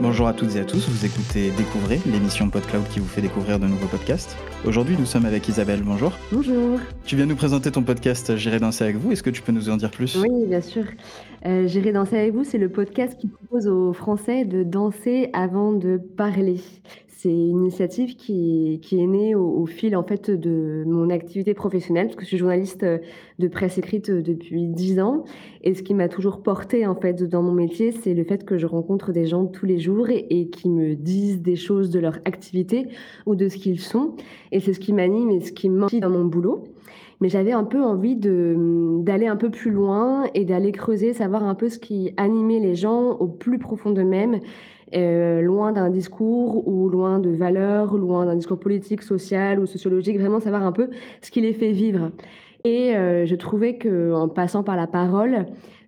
Bonjour à toutes et à tous, vous écoutez Découvrez, l'émission PodCloud qui vous fait découvrir de nouveaux podcasts. Aujourd'hui, nous sommes avec Isabelle, bonjour. Bonjour. Tu viens nous présenter ton podcast J'irai danser avec vous, est-ce que tu peux nous en dire plus? Oui, bien sûr. Euh, J'irai danser avec vous, c'est le podcast qui propose aux Français de danser avant de parler. C'est une initiative qui, est née au, fil en fait de mon activité professionnelle, parce que je suis journaliste euh, de presse écrite euh, depuis dix ans. Et ce qui m'a toujours porté en fait dans mon métier, c'est le fait que je rencontre des gens tous les jours et, qui me disent des choses de leur activité ou de ce qu'ils sont. Et c'est ce qui m'anime et ce qui me dans mon boulot mais j'avais un peu envie d'aller un peu plus loin et d'aller creuser, savoir un peu ce qui animait les gens au plus profond d'eux-mêmes euh, loin d'un discours ou loin de valeurs, loin d'un discours politique, social ou sociologique, vraiment savoir un peu ce qui les fait vivre. Et euh, je trouvais qu'en passant par la parole,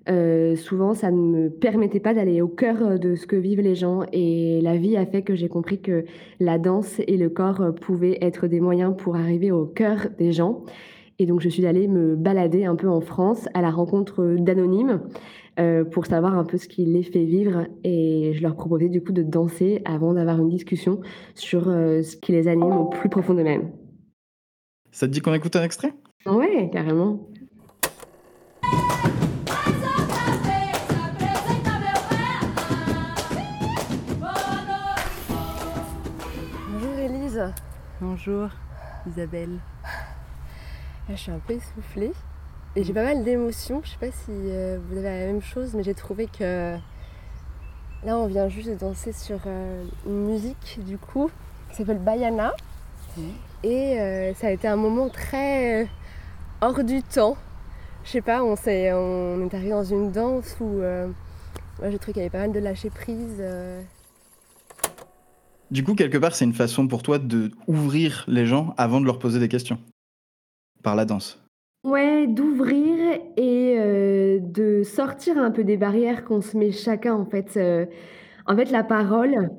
euh, souvent ça ne me permettait pas d'aller au cœur de ce que vivent les gens. Et la vie a fait que j'ai compris que la danse et le corps pouvaient être des moyens pour arriver au cœur des gens. Et donc je suis allée me balader un peu en France à la rencontre d'anonymes euh, pour savoir un peu ce qui les fait vivre. Et je leur proposais du coup de danser avant d'avoir une discussion sur euh, ce qui les anime au plus profond d'eux-mêmes. Ça te dit qu'on écoute un extrait? Ouais, carrément. Bonjour Elise. Bonjour Isabelle. Je suis un peu essoufflée. Et j'ai pas mal d'émotions. Je sais pas si euh, vous avez la même chose, mais j'ai trouvé que là, on vient juste de danser sur euh, une musique, du coup, qui s'appelle Bayana. Mmh. Et euh, ça a été un moment très hors du temps. Je sais pas, on, est, on est arrivé dans une danse où moi, j'ai trouvé qu'il y avait pas mal de lâcher prise. Du coup, quelque part, c'est une façon pour toi de ouvrir les gens avant de leur poser des questions. Par la danse. Ouais, d'ouvrir et euh, de sortir un peu des barrières qu'on se met chacun en fait. Euh, en fait, la parole,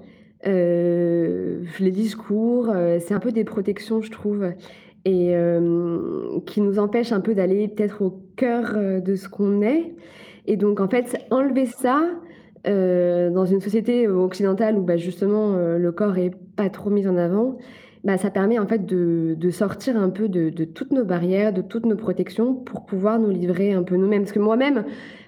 euh, les discours, c'est un peu des protections, je trouve, et qui nous empêchent un peu d'aller peut-être au cœur de ce qu'on est. Et donc, en fait, enlever ça dans une société occidentale où bah, justement le corps est pas trop mis en avant, bah, ça permet en fait de, de sortir un peu de, de, toutes nos barrières, de toutes nos protections pour pouvoir nous livrer un peu nous-mêmes. Parce que moi-même,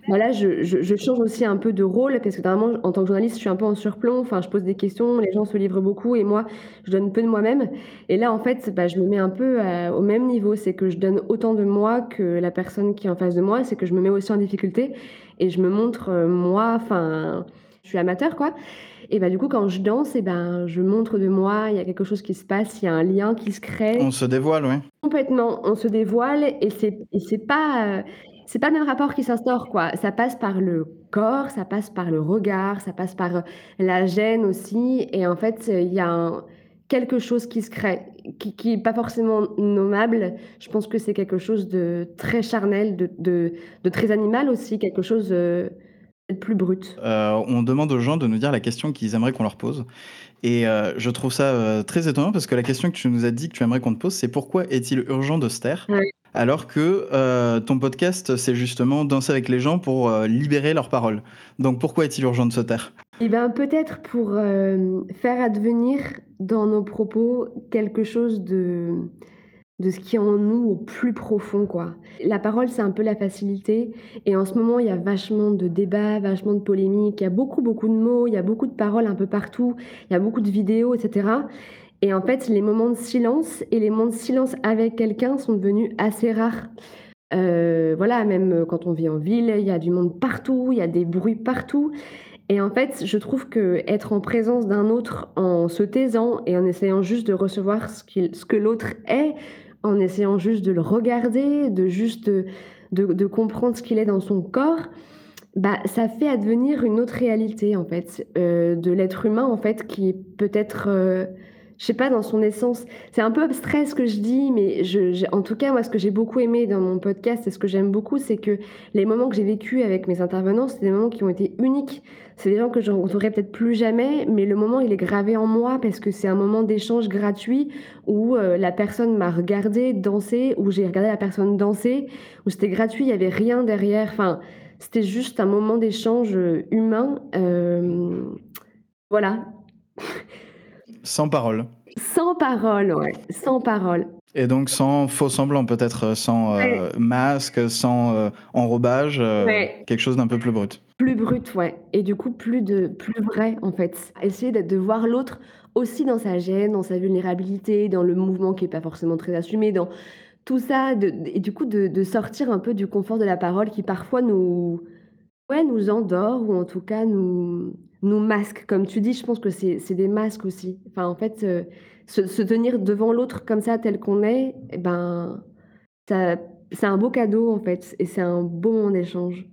voilà, je, je, je, change aussi un peu de rôle parce que normalement, en tant que journaliste, je suis un peu en surplomb. Enfin, je pose des questions, les gens se livrent beaucoup et moi, je donne peu de moi-même. Et là, en fait, bah, je me mets un peu à, au même niveau. C'est que je donne autant de moi que la personne qui est en face de moi. C'est que je me mets aussi en difficulté et je me montre euh, moi. Enfin, je suis amateur, quoi. Et bah, du coup, quand je danse, et ben, je montre de moi, il y a quelque chose qui se passe, il y a un lien qui se crée. On se dévoile, oui. Complètement, on se dévoile et c'est, et c'est pas, euh, c'est pas le même rapport qui s'instaure, quoi. Ça passe par le corps, ça passe par le regard, ça passe par la gêne aussi. Et en fait, il y a un, quelque chose qui se crée, qui, qui est pas forcément nommable. Je pense que c'est quelque chose de très charnel, de, de, de très animal aussi, quelque chose. Euh, plus brut. Euh, on demande aux gens de nous dire la question qu'ils aimeraient qu'on leur pose. Et euh, je trouve ça euh, très étonnant parce que la question que tu nous as dit que tu aimerais qu'on te pose, c'est pourquoi est-il urgent de se taire oui. alors que euh, ton podcast, c'est justement danser avec les gens pour euh, libérer leurs paroles. Donc pourquoi est-il urgent de se taire? Eh bien peut-être pour euh, faire advenir dans nos propos quelque chose de de ce qui est en nous au plus profond, quoi. La parole, c'est un peu la facilité. Et en ce moment, il y a vachement de débats, vachement de polémiques. Il y a beaucoup, beaucoup de mots, il y a beaucoup de paroles un peu partout. Il y a beaucoup de vidéos, etc. Et en fait, les moments de silence et les moments de silence avec quelqu'un sont devenus assez rares. Euh, voilà, même quand on vit en ville, il y a du monde partout, il y a des bruits partout. Et en fait, je trouve que être en présence d'un autre en se taisant et en essayant juste de recevoir ce, ce que l'autre est, en essayant juste de le regarder, de juste de, de, de comprendre ce qu'il est dans son corps, bah, ça fait advenir une autre réalité en fait, euh, de l'être humain en fait, qui peut-être, euh, je sais pas, dans son essence. C'est un peu abstrait ce que je dis, mais en tout cas, moi, ce que j'ai beaucoup aimé dans mon podcast et ce que j'aime beaucoup, c'est que les moments que j'ai vécu avec mes intervenants, c'est des moments qui ont été uniques. C'est des gens que je rencontrerai peut-être plus jamais, mais le moment, il est gravé en moi parce que c'est un moment d'échange gratuit où euh, la personne m'a regardé danser, où j'ai regardé la personne danser, où c'était gratuit, il n'y avait rien derrière. Enfin, c'était juste un moment d'échange euh, humain. Euh, voilà. Sans parole. Sans parole, ouais. Sans parole. Et donc sans faux semblant, peut-être euh, sans euh, masque, sans euh, enrobage, quelque chose d'un peu plus brut. Plus brut, ouais. Et du coup, plus, de, plus vrai, en fait. Essayer de, de voir l'autre aussi dans sa gêne, dans sa vulnérabilité, dans le mouvement qui n'est pas forcément très assumé, dans tout ça. De, et du coup, de, de, sortir un peu du confort de la parole qui parfois nous, ouais, nous endort ou en tout cas nous, nous masques, comme tu dis, je pense que c'est des masques aussi. Enfin, en fait, euh, se, tenir devant l'autre comme ça, tel qu'on est, eh ben, c'est un beau cadeau, en fait, et c'est un beau moment d'échange.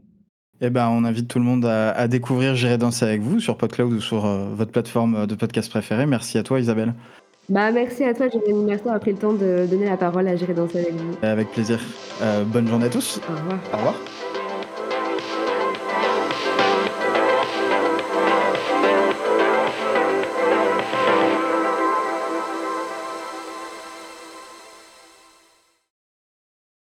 Eh ben, on invite tout le monde à, découvrir J'irai danser avec vous sur PodCloud ou sur euh, votre plateforme de podcast préférée. Merci à toi, Isabelle. Bah, merci à toi, Jérémy. Merci d'avoir pris le temps de donner la parole à J'irai danser avec vous. Avec plaisir. Euh, bonne journée à tous. Au revoir. Au revoir.